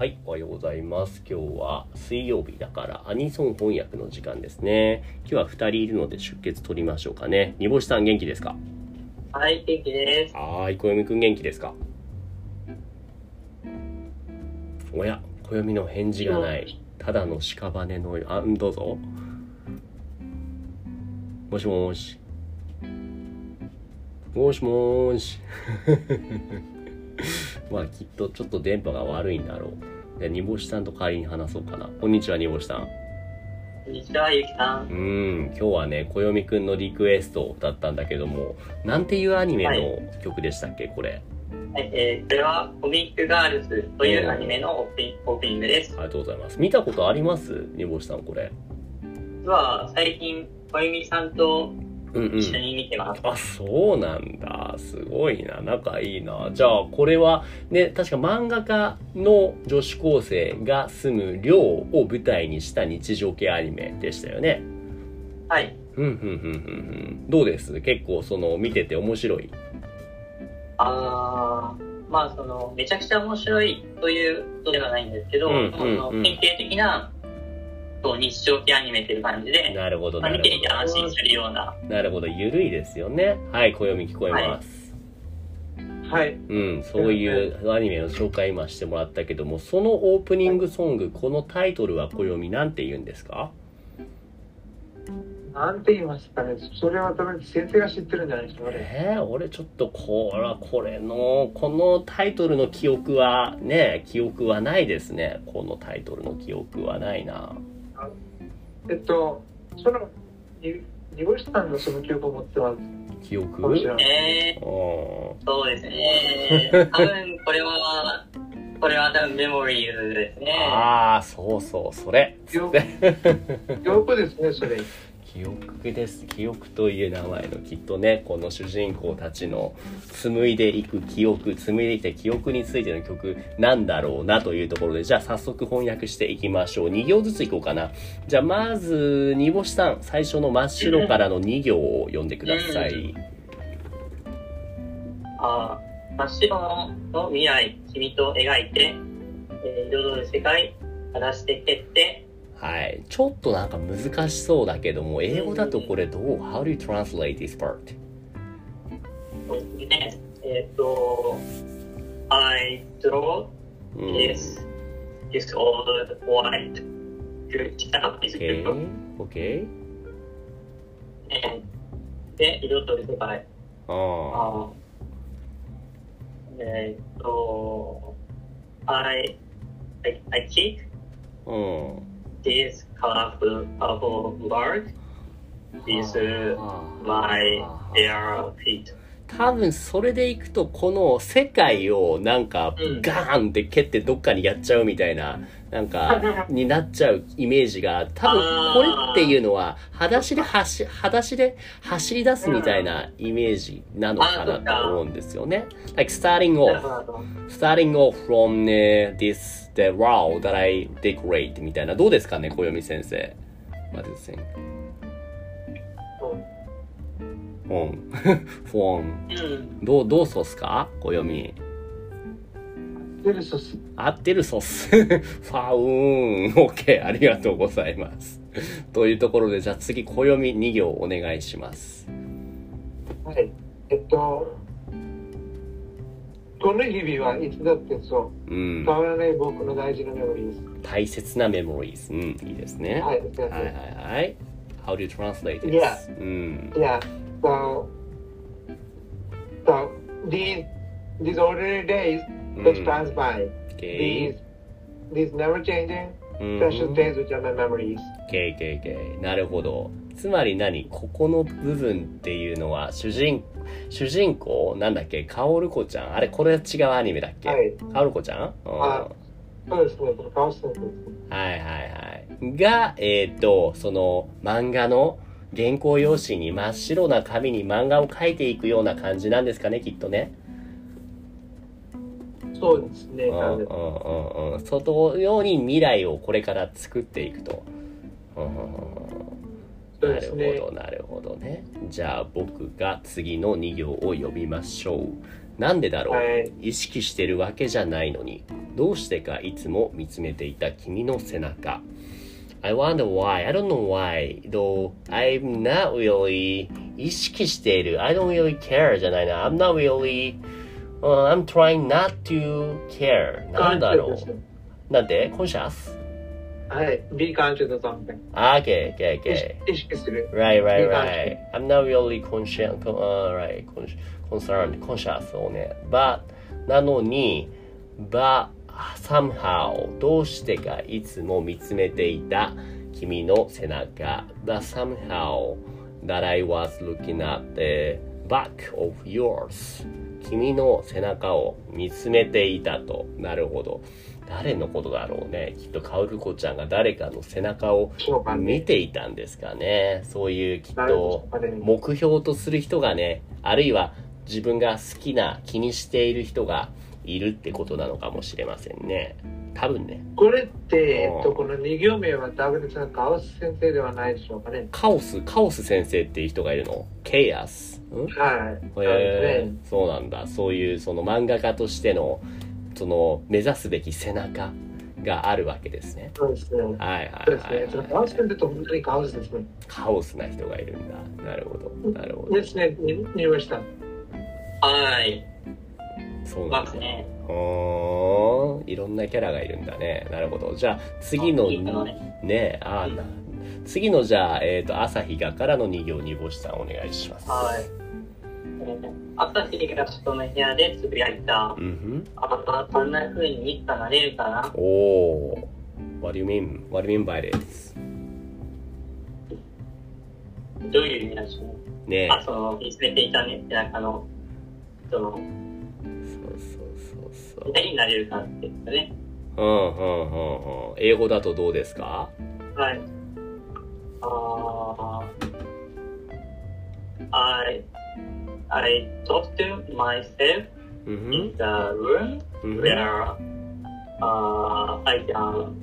はい、おはようございます。今日は水曜日だからアニソン翻訳の時間ですね。今日は2人いるので出血取りましょうかね。煮干しさん元気ですか？はい、元気です。はーい、小読くん元気ですか？おや、小読の返事がない。ただの屍のよあ、んどうぞ。もしもーし。もしもーし。まあきっとちょっと電波が悪いんだろう。で、煮干しさんと代わりに話そうかな。こんにちは、煮干しさん。こんにちは、ゆきさ。うんん、今日はね、小読くんのリクエストだったんだけども、なんていうアニメの曲でしたっけ、これ？はい、えー、これはコミックガールズというアニメのオープニオープニングです。ありがとうございます。見たことあります？煮干しさん、これ。実は最近、小由美さんとうんうん。一緒に見てます。あ、そうなんだ。すごいな。仲いいな。じゃあ、これは、ね、確か漫画家の女子高生が住む寮を舞台にした日常系アニメでしたよね。はい。うん、うん、うん、うん、うん。どうです？結構、その、見てて面白い？あー、まあその、めちゃくちゃ面白いということではないんですけど、うんそのうんうん典型的な、そう日常系アニメっていう感じで、なるほど、まあ、なる見ていてほ安心するような、ど。なるほど、ゆるいですよね。はい、暦聞こえます。はい。うん、そういうアニメの紹介今してもらったけども、そのオープニングソング、このタイトルは暦なんて言うんですか？なんて言いますかね。それは多分先生が知ってるんじゃないですかね。えー、俺ちょっとこれこれのこのタイトルの記憶はね記憶はないですねこのタイトルの記憶はないなえっと、その、に煮干しさんがその記憶を持ってます。記憶？えー、うそうですね。多分これは、これは多分メモリーズですんね。ああそうそうそれ記憶記憶ですね、それ。記憶です。記憶という名前のきっとねこの主人公たちの紡いでいく記憶紡いでいきた記憶についての曲なんだろうなというところでじゃあ早速翻訳していきましょう2行ずついこうかなじゃあまず煮干しさん最初の真っ白からの2行を読んでくださいあ真っ白の未来、君と描いて、えー彩る世界、正して蹴って、はいちょっとなんか難しそうだけども英語だとこれどう How do you translate this part? ね。えっ、と、I draw うん this, this old white good stuff is OK good. OK で、彩る世界。あああーえっ、と、I, I, I keep うん this colorful purple bird is uh, はあ my はあ bare feet. 多分それでいくとこの世界をなんかうんガーンって蹴ってどっかにやっちゃうみたいななんかになっちゃうイメージが多分これっていうのは裸足で走裸足で走り出すみたいなイメージなのかなと思うんですよね。Like starting off starting off from、uh, this the wow that I decorate みたいなどうですかね小読先生。まず先フォンフォンうん。どうどうそうっすか？小読み。デルソス。合ってるソース。ファウーン。OK。ありがとうございます。というところで、じゃあ次、暦2行お願いします。はい。えっと、この日々はいつだってそうう。ん変。わらない僕の大事なメモリーです。大切なメモリーズ。うん、いいですね。はい。はいはいはい。How do you translate this? Yeah. うん。Yeah. So, so these these ordinary days うん that pass by, these these never changing うん precious days which are my memories. OK OK OK なるほど。つまり何？ここの部分っていうのは、主人、主人公？なんだっけ？カオルコちゃん？あれこれ違うアニメだっけ、はい。カオルコちゃん？うん。あそうですね。そのカオスです。はいはいはい。が、えっ、と、その漫画の原稿用紙に真っ白な紙に漫画を描いていくような感じなんですかね、きっとね。そうですね。うんうんうんうん。そのように未来をこれから作っていくと。うんなるほどなるほどねじゃあ僕が次の2行を読みましょうなんでだろう、はい意識してるわけじゃないのにどうしてかいつも見つめていた君の背中 I wonder why. I don't know why. Though I'm not really 意識している。I don't really care じゃないな。I'm not really、uh, I'm trying not to care. なんだろう。なんで ?conscious? はい。be conscious of something. Ah, okay, okay, 意 okay. 識意識する。Right, right, right. I'm not really conscious, uh, right, con- concerned, conscious をね。But, なのに、but, somehow, どうしてかいつも見つめていた君の背中。But somehow, that I was looking at the back of yours. 君の背中を見つめていたと。なるほど。誰のことだろうね。きっとカオルコちゃんが誰かの背中を見ていたんですかね。そういうきっと目標とする人がね、あるいは自分が好きな気にしている人がいるってことなのかもしれませんね。多分ね。これって、うんえっと、この2行目はダブルさん、カオス先生ではないでしょうかね。カオス、カオス先生っていう人がいるの？ケイアス。んはい。へえねそうなんだ。そういうその漫画家としてのその目指すべき背中があるわけですね。そうですね。はいはいそうですね。はい、そのカオス先生と本当にカオスですね。カオスな人がいるんだ。なるほど。なるほど。ですね。に見ました。はい。そうなんだます。ね。ほーんいろんなキャラがいるんだね。なるほど。じゃあ次のねねあーな次のじゃあ、えっ、と、朝日がからの2行煮干しさんお願いします。はい。えー朝日が人の部屋でつぶやいた。うんふん。ああんなれるかなおお。What do you mean? What do you mean by this? どういう意味なんでしょうね。ねあ、その、見つめていたね、背中の、その、そうそうそうそう。何になれるかっていうかね。うんうんうんうん。英語だとどうですか？はい。あー I, I talked to myself うんふ in ん the room うんふん where uh, I can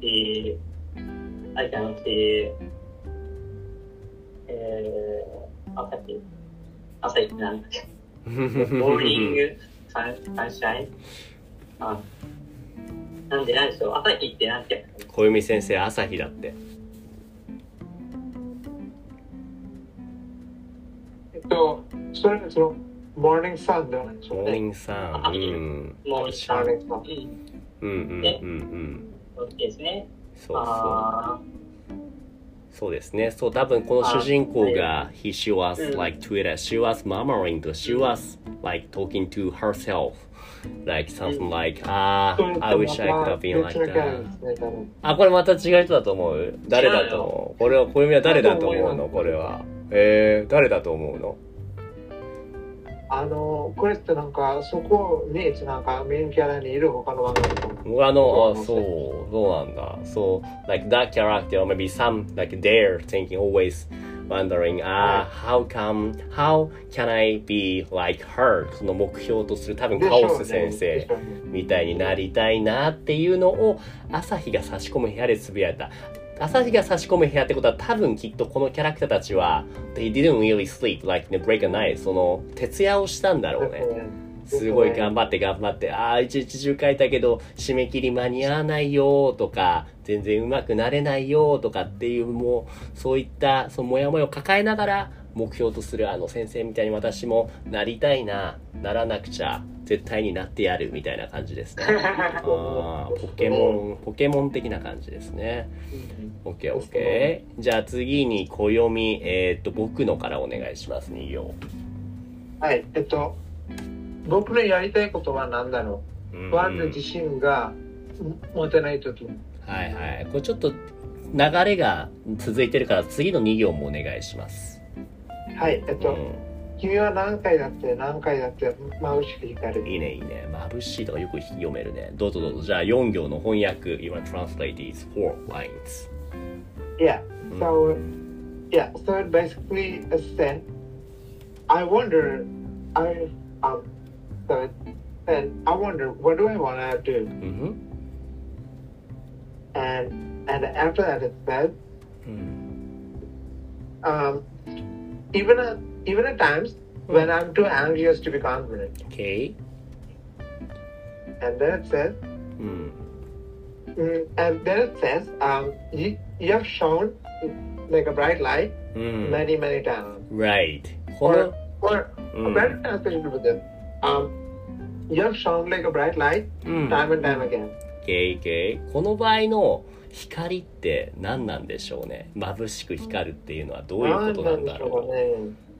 see, I can see, えー、朝日、朝日ってなんだっけ morning sun sunshine あ、なんでなんでしょう朝日ってなんて小弓先生朝日だって。えっと、それその、モーニングサンではないでしょうモーニね。ングさん。うんモーニングサンモーニングサン。うん、うんうんうん。うんそうですね。そうそう。あそうですね。そう、多分この主人公が、he, she was うん。like Twitter, she was murmuring, to, she was like talking to herself, like something like, ah, I wish I could have been 別 like that. あ、これまた違う人だと思う？誰だと思う？これは、小読みは誰だと思うの？これは。えー、誰だと思うの？あの、これってなんか、そこに、なんか、メインキャラにいる他の漫画と僕あの、あ、そうそう、なんだ。そう、like that character, or maybe some, like they're thinking always wondering, ah, how come, how can I be like her? その目標とする多分カオス先生。みたいになりたいなっていうのを朝日が差し込む部屋でつぶやいた朝日が差し込む部屋ってことは多分きっとこのキャラクターたちは They didn't really sleep like the break a night. その徹夜をしたんだろうね。すごい頑張って頑張って、ああ、一日中書いたけど、締め切り間に合わないよとか、全然うまくなれないよとかっていう、もう、そういった、そのモヤモヤを抱えながら、目標とするあの先生みたいに私もなりたいな、ならなくちゃ、絶対になってやるみたいな感じですね。あーポケモン、ポケモン的な感じですね。オッケーオッケー。じゃあ次に暦、えーっと、僕のからお願いします、2行。はい、えっと、僕のやりたいことは何だろう？うん不安で自信が持てないとき。はいはい。これちょっと流れが続いてるから次の2行もお願いします。はい、えっと、う君は何回だって何回だって眩しく光ん、る。いいねいいね。眩しいとかよく読めるね。どうぞどうぞ。じゃあ4行の翻訳。You want translate these four lines. Yeah, うん so, yeah, so basically said, I wonder, I, um, so said, I wonder, what do I want to do? うん。And, and after that it うん。um, even at even at times when I'm too anxious to be confident. OK? And then it says, うん。 mm, and then it says, um, you, you have shown like a bright light うん。 many many times. right. この Or, or う a ん better translation with this, um, you have shown like a bright light うん。 time and time again. OK, OK. この場合の 光って何なんでしょうね眩しく光るっていうのはどういうことなんだろう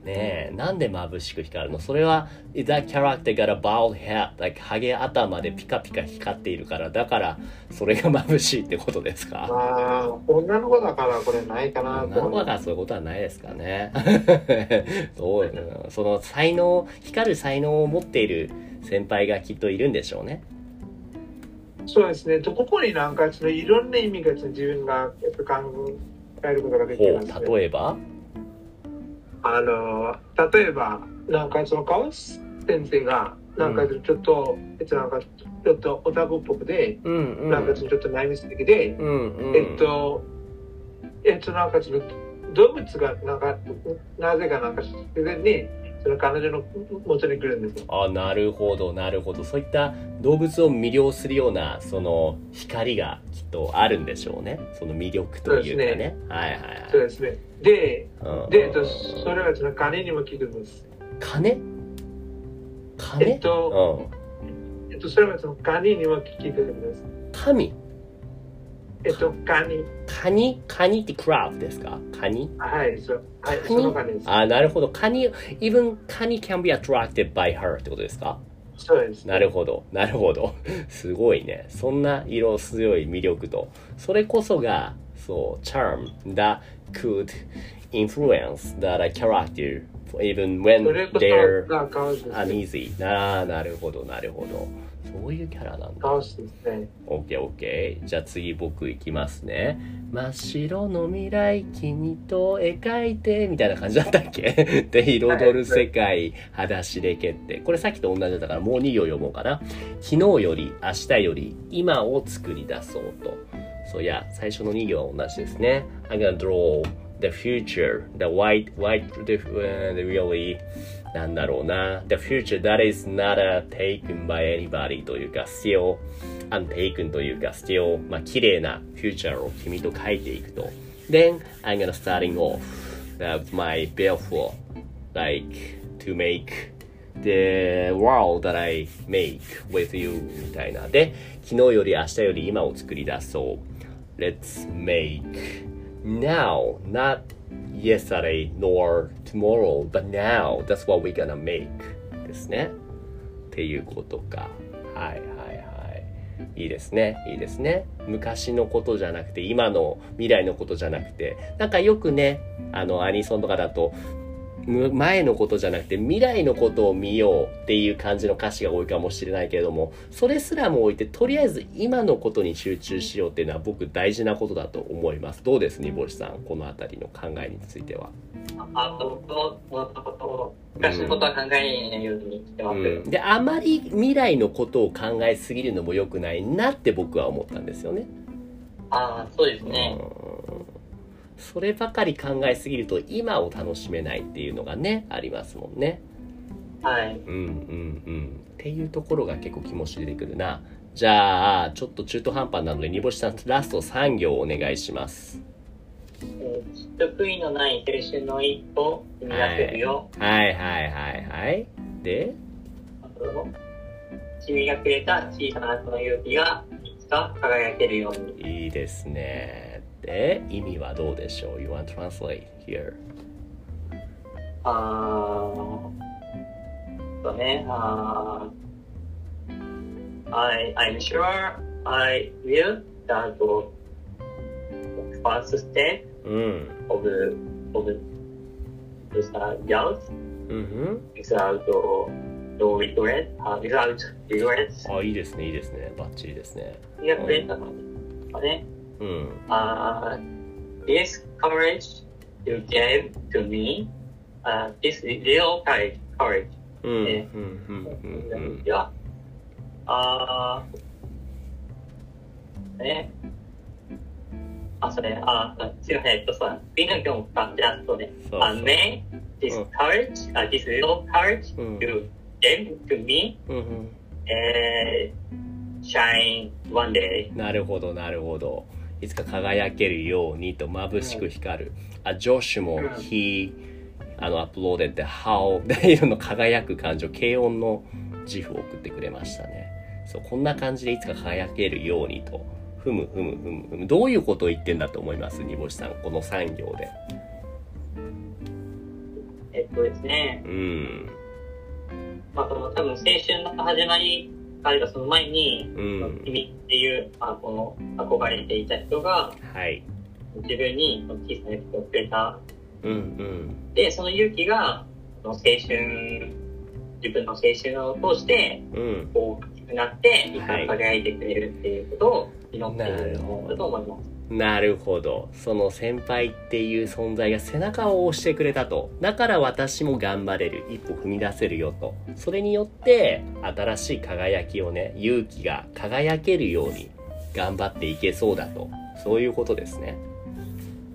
ねえ、なんで眩しく光るの？それは、Is that character got a bald head? Like, ハゲ頭でピカピカ光っているから、だから、それが眩しいってことですか？ああ、女の子だからこれないかな女の子だからそういうことはないですかね。どううんその才能、光る才能を持っている先輩がきっといるんでしょうね。そうですね。とここになんかそのいろんな意味が自分がやっぱ考えることができほます、ね。う、例えば？あの例えばなんかそのカオス先生がなんかちょっと、えっとなんかちょっとオタクっぽくで、うんうん。なんかちょっと内密的で、うんうん。えっとえっとなんかその動物がなんかなぜかなんか自然にその彼女の元に来るんですよ。あなるほどなるほど。そういった動物を魅了するようなその光がきっとあるんでしょうね。その魅力というかね。そうはいはいそうですね。で、はいで、えっとそれはその金にも効くんです。金？金、えっとうん。えっとそれはそのカニにも効くんです。神？えっとカニカニ？カニってクラブですか？カニ？はいそうはいカニ？そのカニです。あなるほどカニ even カニ can be attracted by her ってことですか？そうです。なるほど、なるほど。すごいね。そんな色強い魅力と、それこそが、そう、charm that could influence that character even そ when they're uneasy. なるほど、なるほど。そういうキャラなんだ。カオスですね。OK、OK。じゃあ次僕いきますね。真っ白の未来、君と描いて、みたいな感じだったっけ？で、彩る世界、裸足で蹴って。これさっきと同じだったからもう2行読もうかな。昨日より、明日より、今を作り出そうと。そういや、最初の2行は同じですね。I'm gonna draw the future, the white, white, the, uh, the really, なんだろうな。The future that is not uh, taken by anybody というか、still untaken というか、still, まあ、綺麗な future を君と書いていくと。Then, I'm gonna starting off with my beautiful, like, to make the world that I make with you みたいな。で、昨日より明日より今を作り出そう。Let's make now, not yesterday nor tomorrow, but now. That's what we're gonna make. ですね。っていうことか。はいはいはい。いいですね。いいですね。昔のことじゃなくて、今の未来のことじゃなくて、なんかよくね、あの、アニソンとかだと、前のことじゃなくて未来のことを見ようっていう感じの歌詞が多いかもしれないけれどもそれすらも置いてとりあえず今のことに集中しようっていうのは僕大事なことだと思います。どうです煮干しさん？この辺りの考えについては、あと、僕も、そのことを、昔のことは考えないようにしてます。うん、であまり未来のことを考えすぎるのも良くないなって僕は思ったんですよね。ああ、そうですね。うんそればかり考えすぎると今を楽しめないっていうのがねありますもんね。はい。うんうんうん。っていうところが結構気持ち出てくるな。じゃあちょっと中途半端なので煮干しさんラスト3行お願いします。えー得意のない青春の一歩踏み出せるよ。はい。はいはいはい。で？あと君がくれた小さなこの勇気がいつか輝けるように。いいですねで意味はどうでしょう You want to translate here あーとね、あー I, I'm sure I will that the first step うん of, of this uh, youth うん without no regret, uh, without regrets. あいいですねいいですねバッチリですね君がくれたのはね、うんあー this courage you gave to me, uh, this real courage, courage うんうんねうんうんうんいや、あーね、あ、それ、あ、すいません、えっと、そう、ビーナ今日あ、じゃあ、そうね。あ、may this うん courage, あ、this little courage うん to me。えー、shine one day. なるほど、なるほど。いつか輝けるようにと眩しく光る。あ、ジョシュも、うん he、あの、アップローデって、how っていうの輝く感情、軽音の自負を送ってくれましたね。そう、こんな感じでいつか輝けるようにと。ふむふむふむふむ。どういうことを言ってんだと思います？煮干しさん、この産業で。えっとですね、うん。まあ、その多分青春の始まり、あるいはその前に、うん。君っていう、まあ、この憧れていた人が、はい。自分にその小さな勇気をくれた。うんうん。で、その勇気が、その青春、自分の青春を通して、うん。大きくなって、いつかはい輝いてくれるっていうことを祈っていると思います。なるほど。その先輩っていう存在が背中を押してくれたと。だから私も頑張れる。一歩踏み出せるよと。それによって、新しい輝きをね、勇気が輝けるように頑張っていけそうだと。そういうことですね。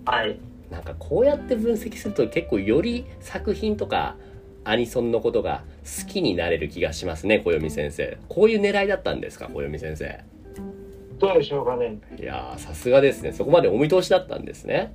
はい。なんかこうやって分析すると結構より作品とかアニソンのことが好きになれる気がしますね、小読先生。こういう狙いだったんですか、小読先生。どうでしょうかね。いやー、さすがですね。そこまでお見通しだったんですね。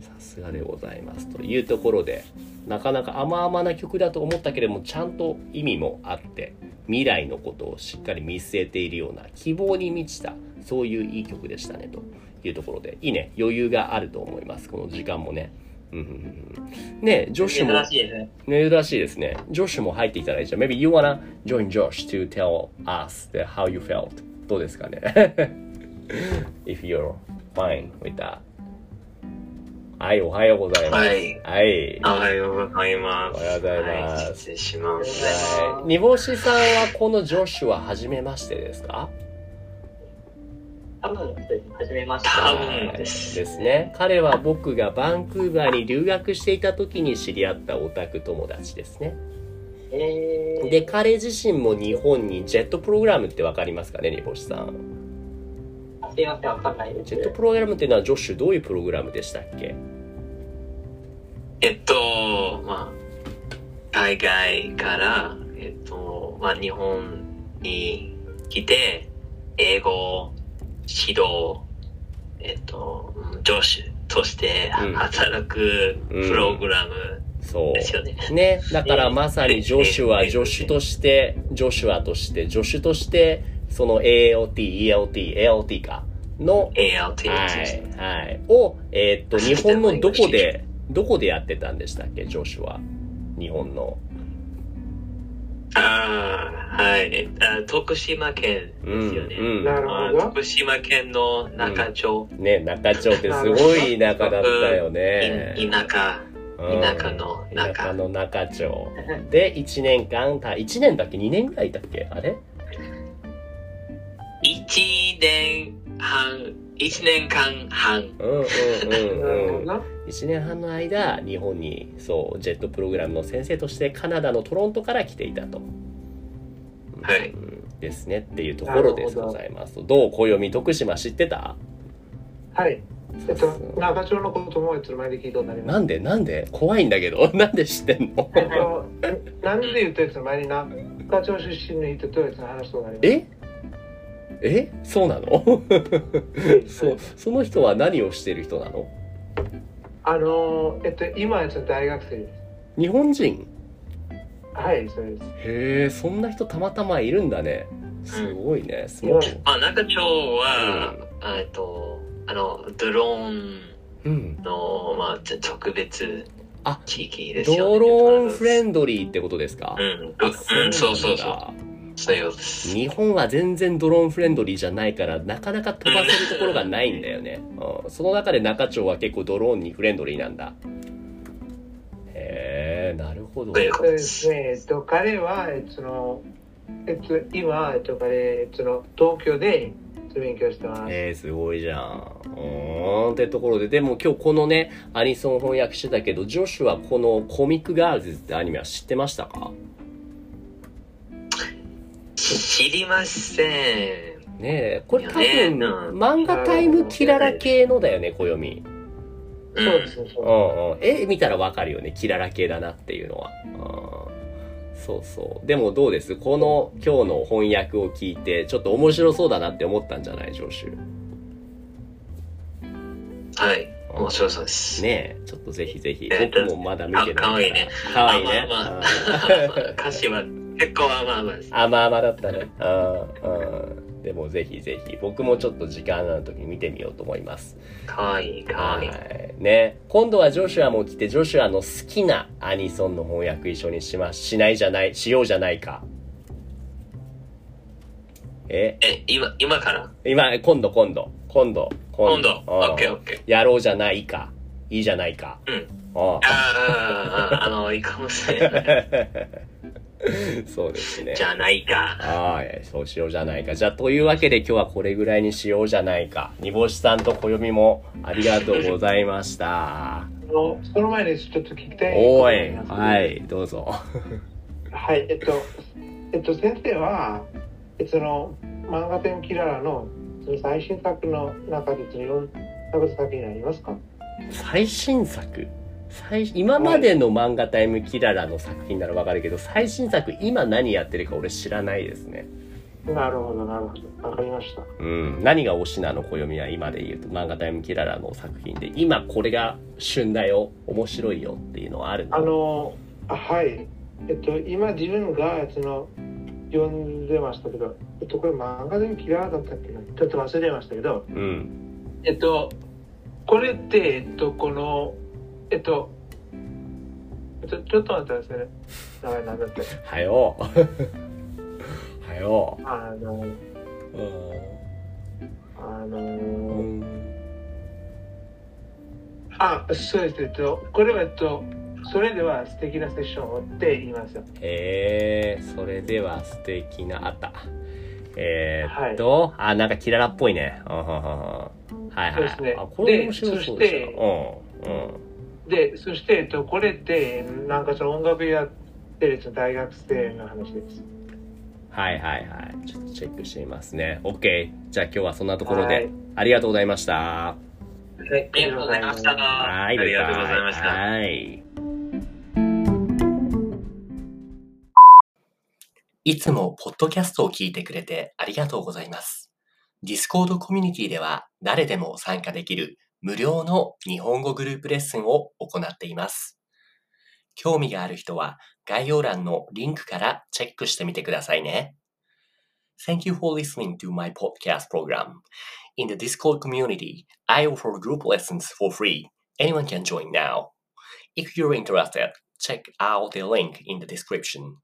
さすがでございます。というところで、なかなか甘々な曲だと思ったけれども、ちゃんと意味もあって、未来のことをしっかり見据えているような、希望に満ちた、そういういい曲でしたね、というところで、いいね、余裕があると思います。この時間もね。うんねジョッシュも。珍しいですね。珍しいですね。ジョシュも入っていただいて、maybe you wanna join Josh to tell us how you felt. どうですかね ?if you're fine with that. はい、おはようございます。はいはい。おはようございます。おはようございますはい、失礼します。はい。煮干しさんはこのジョシュは初めましてですか？多分、そうですね。初めまして。多分はいですですね。彼は僕がバンクーバーに留学していた時に知り合ったオタク友達ですね。えー、で、彼自身も日本にジェットプログラムってわかりますかね、煮干しさん。あすいません、わかんないです。ジェットプログラムっていうのはジョッシュどういうプログラムでしたっけ？えっと、まあ、海外から、えっと、まあ、日本に来て、英語、指導、えっと、上司としてうん働くプログラムそですよね。う。ね。だから まさにジョシュはええ助手として、ジョシュアとして、助手として、その ALT、ELT、ALT か、の、ALT はです。い、はい。を、えーっと、日本のどこで、どこでやってたんでしたっけ、ジョシュは。日本の。はい。えあ徳島県ですよね。うんうんなるまあほど。徳島県の中町。ね、中町ってすごい田舎だったよね。い田舎。うん田舎の中田舎の中町。で、1年間、た1年だっけ ?2 年ぐらいだっけ？あれ？一年半、一年間半。うんうんうんうん。ほど。1年半の間、日本に、そう、ジェットプログラムの先生としてカナダのトロントから来ていたと。ですねっていうところでございます。どう暦徳島知ってた？はい。えっと、中町のこともいつの間に聞いたなります。なんでなんで？怖いんだけど。なんで知ってんの？えっと、なんで言うといつの間に中町出身の人といつの話となります？え？え？そうなの？そその人は何をしてる人なの？あの、えっと、今は大学生です。日本人？はい、そうです。へえそんな人たまたまいるんだね。すごいねスモーあ、中町は、えっと、あの、ドローンうんの、まあ、特別あ地域ですよね。ドローンフレンンドリーってことですか？うん、あうん、そうそうそう。日本は全然ドローンフレンドリーじゃないからなかなか飛ばせるところがないんだよね、うん、その中で中町は結構ドローンにフレンドリーなんだほど。えっと、彼は、えっと、そのえっと、今、えっと、彼、えっと、の東京で勉強してます。えー、すごいじゃん。うーんってところで、でも今日このね、アニソン翻訳してたけど、ジョシュはこのコミックガールズってアニメは知ってましたか？知りません。ねえ、これ多分、漫画タイムキララ系のだよね、暦。う。そうですね、そううんうん。絵見たらわかるよね、キララ系だなっていうのは。うんそうそう。でもどうです？この今日の翻訳を聞いて、ちょっと面白そうだなって思ったんじゃない上州？はい。面白そうです。ねえ、ちょっっとぜひぜひ。えっと僕もまだ見てないから。かかわいいね。かわいいね。歌詞は結構甘々です。甘々だったね。うんうん。でもぜひぜひ、僕もちょっと時間のある時に見てみようと思います。かわいい、かわいい。はい。ね。今度はジョシュアも来て、ジョシュアの好きなアニソンの翻訳一緒にしま、しないじゃない、しようじゃないか。え？え、今、今から？今、今度今度。今度。今度。うんオッケーオッケー。やろうじゃないか。いいじゃないか。うん。あああ、あの、いいかもしれない。そうですね。じゃないか。はい、そうしようじゃないか。じゃあ、というわけで今日はこれぐらいにしようじゃないか。煮干しさんと暦もありがとうございました。あのその前にちょっと聞きたいおい、はい、どうぞ。はい、えっと、えっと、先生は、えその、漫画天キララのその最新作の中で読んだこと先にありますか？最新作？最今までの漫画タイムキララの作品ならわかるけど、最新作今何やってるか俺知らないですね。なるほど、なるほど。わかりました。うん。何が推しなの？暦は今で言うと漫画タイムキララの作品で、今これが旬だよ、面白いよっていうのはあるのあの、あはい。えっと、今自分が、その、読んでましたけど、えっと、これ漫画天キララだったっけな？ちょっと忘れましたけど、うん。えっと、これって、えっと、この、えっと、ちょちょっと待ってくださいね。名前なんだって。はよ。はよ。あの、うんあのうんあ、そうです。えっと、これは、えっと、それでは素敵なセッションをって言いますよ。へえ、それでは素敵な、あった。えー、っと、あ、なんかキララっぽいね。はいはい。そうですねあ、これ面白そうででした。うん。うん。で、そして、えっと、これって、なんかその音楽やってる大学生の話です。はいはいはい。ちょっとチェックしてみますね。OK。じゃあ今日はそんなところで、はいありがとうございました。はい、ありがとうございました。はい、ありがとうございました。はい。いつもポッドキャストを聞いてくれてありがとうございます。Discord コミュニティでは誰でも参加できる無料の日本語グループレッスンを行っています。興味がある人は概要欄のリンクからチェックしてみてくださいね。Thank you for listening to my podcast program. In the Discord community, I offer group lessons for free. Anyone can join now. If you're interested, check out the link in the description.